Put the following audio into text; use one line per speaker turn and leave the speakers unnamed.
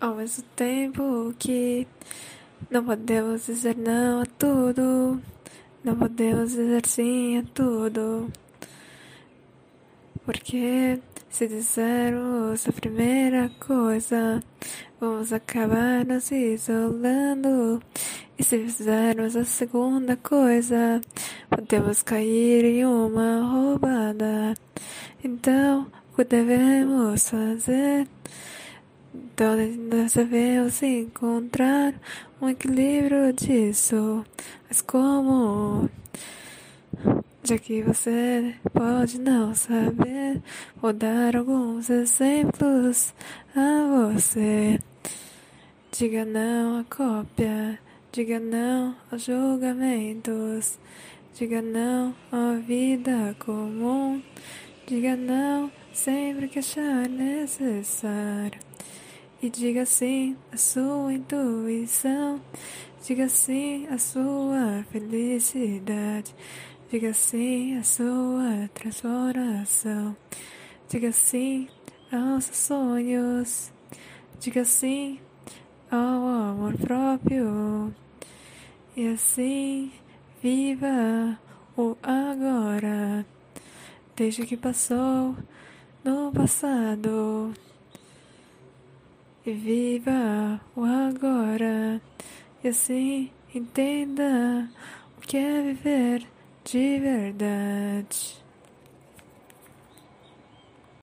Ao mesmo tempo que não podemos dizer não a tudo, não podemos dizer sim a tudo. Porque se dissermos a primeira coisa, vamos acabar nos isolando. E se fizermos a segunda coisa, podemos cair em uma roubada. Então, o que devemos fazer? Então, devemos encontrar um equilíbrio disso. Mas como? Já que você pode não saber, vou dar alguns exemplos a você. Diga não à cópia, diga não aos julgamentos, diga não à vida comum, diga não sempre que achar necessário. E diga sim à sua intuição, diga sim à sua felicidade, diga sim à sua transformação, diga sim aos seus sonhos, diga sim ao amor próprio. E assim viva o agora, desde que passou no passado e viva o agora. E assim entenda o que é viver de verdade.